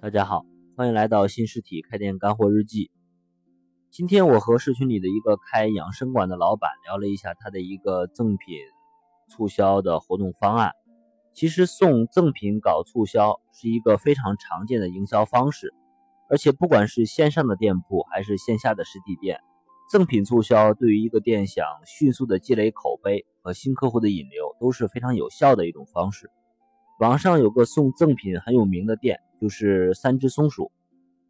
大家好，欢迎来到新实体开店干货日记。今天我和社群里的一个开养生馆的老板聊了一下他的一个赠品促销的活动方案。其实送赠品搞促销是一个非常常见的营销方式，而且不管是线上的店铺还是线下的实体店，赠品促销对于一个店想迅速的积累口碑和新客户的引流都是非常有效的一种方式。网上有个送赠品很有名的店。就是三只松鼠，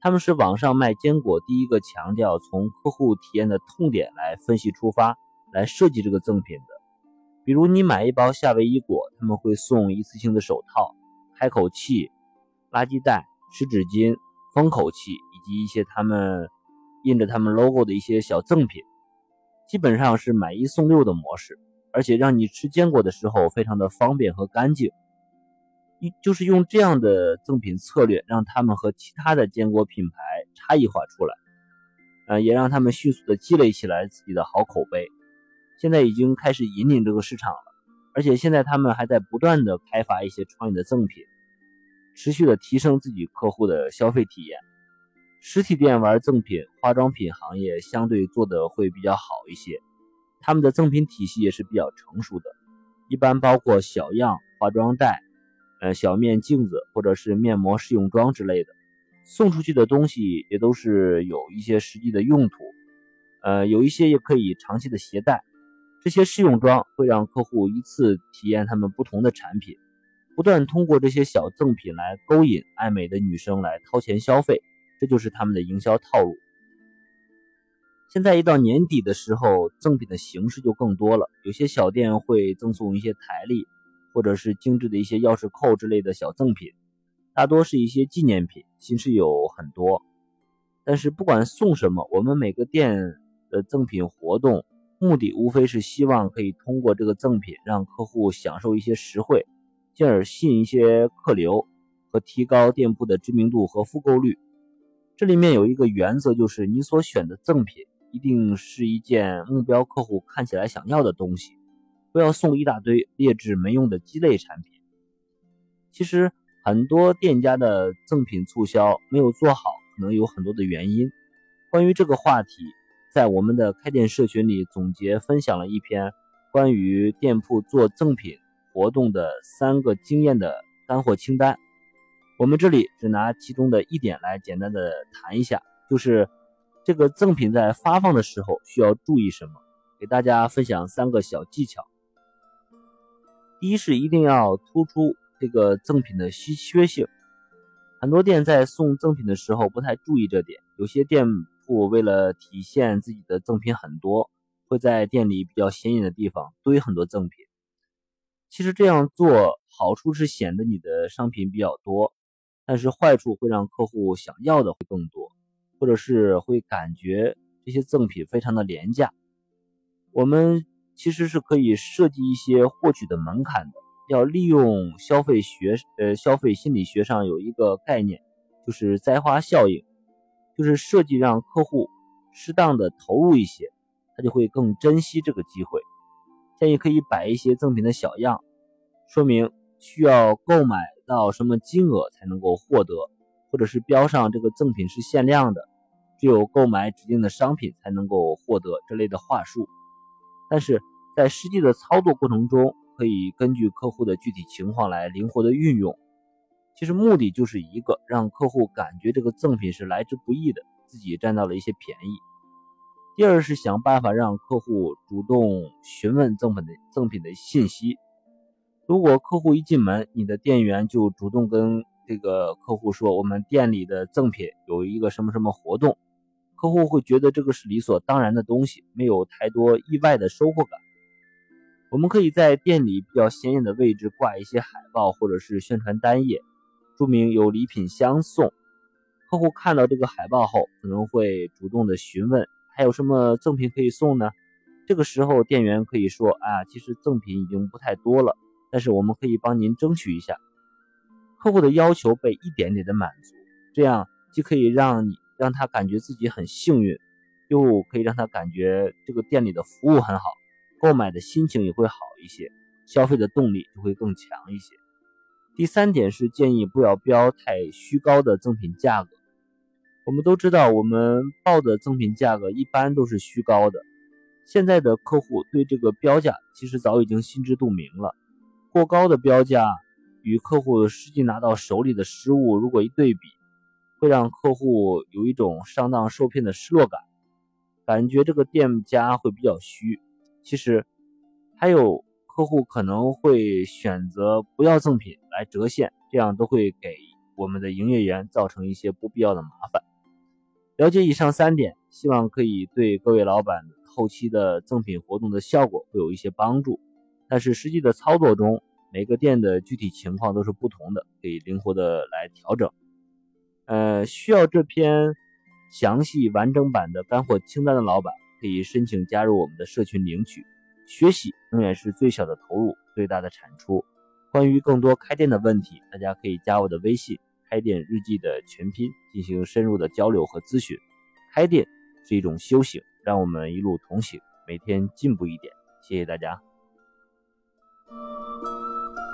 他们是网上卖坚果第一个强调从客户体验的痛点来分析出发，来设计这个赠品的。比如你买一包夏威夷果，他们会送一次性的手套、开口器、垃圾袋、湿纸巾、封口器以及一些他们印着他们 logo 的一些小赠品，基本上是买一送六的模式，而且让你吃坚果的时候非常的方便和干净。一就是用这样的赠品策略，让他们和其他的坚果品牌差异化出来，呃，也让他们迅速的积累起来自己的好口碑。现在已经开始引领这个市场了，而且现在他们还在不断的开发一些创意的赠品，持续的提升自己客户的消费体验。实体店玩赠品，化妆品行业相对做的会比较好一些，他们的赠品体系也是比较成熟的，一般包括小样化妆袋。呃，小面镜子或者是面膜试用装之类的，送出去的东西也都是有一些实际的用途，呃，有一些也可以长期的携带。这些试用装会让客户一次体验他们不同的产品，不断通过这些小赠品来勾引爱美的女生来掏钱消费，这就是他们的营销套路。现在一到年底的时候，赠品的形式就更多了，有些小店会赠送一些台历。或者是精致的一些钥匙扣之类的小赠品，大多是一些纪念品，形式有很多。但是不管送什么，我们每个店的赠品活动目的无非是希望可以通过这个赠品让客户享受一些实惠，进而吸引一些客流和提高店铺的知名度和复购率。这里面有一个原则，就是你所选的赠品一定是一件目标客户看起来想要的东西。不要送一大堆劣质没用的鸡肋产品。其实很多店家的赠品促销没有做好，可能有很多的原因。关于这个话题，在我们的开店社群里总结分享了一篇关于店铺做赠品活动的三个经验的干货清单。我们这里只拿其中的一点来简单的谈一下，就是这个赠品在发放的时候需要注意什么，给大家分享三个小技巧。第一是一定要突出这个赠品的稀缺性，很多店在送赠品的时候不太注意这点，有些店铺为了体现自己的赠品很多，会在店里比较显眼的地方堆很多赠品。其实这样做好处是显得你的商品比较多，但是坏处会让客户想要的会更多，或者是会感觉这些赠品非常的廉价。我们。其实是可以设计一些获取的门槛的，要利用消费学，呃，消费心理学上有一个概念，就是栽花效应，就是设计让客户适当的投入一些，他就会更珍惜这个机会。建议可以摆一些赠品的小样，说明需要购买到什么金额才能够获得，或者是标上这个赠品是限量的，只有购买指定的商品才能够获得这类的话术。但是在实际的操作过程中，可以根据客户的具体情况来灵活的运用。其实目的就是一个让客户感觉这个赠品是来之不易的，自己占到了一些便宜。第二是想办法让客户主动询问赠品的赠品的信息。如果客户一进门，你的店员就主动跟这个客户说，我们店里的赠品有一个什么什么活动。客户会觉得这个是理所当然的东西，没有太多意外的收获感。我们可以在店里比较显眼的位置挂一些海报或者是宣传单页，注明有礼品相送。客户看到这个海报后，可能会主动的询问还有什么赠品可以送呢？这个时候店员可以说啊，其实赠品已经不太多了，但是我们可以帮您争取一下。客户的要求被一点点的满足，这样既可以让你。让他感觉自己很幸运，又可以让他感觉这个店里的服务很好，购买的心情也会好一些，消费的动力就会更强一些。第三点是建议不要标太虚高的赠品价格。我们都知道，我们报的赠品价格一般都是虚高的。现在的客户对这个标价其实早已经心知肚明了。过高的标价与客户实际拿到手里的实物如果一对比，会让客户有一种上当受骗的失落感，感觉这个店家会比较虚。其实还有客户可能会选择不要赠品来折现，这样都会给我们的营业员造成一些不必要的麻烦。了解以上三点，希望可以对各位老板后期的赠品活动的效果会有一些帮助。但是实际的操作中，每个店的具体情况都是不同的，可以灵活的来调整。呃，需要这篇详细完整版的干货清单的老板，可以申请加入我们的社群领取。学习永远是最小的投入，最大的产出。关于更多开店的问题，大家可以加我的微信。开店日记的全拼进行深入的交流和咨询。开店是一种修行，让我们一路同行，每天进步一点。谢谢大家。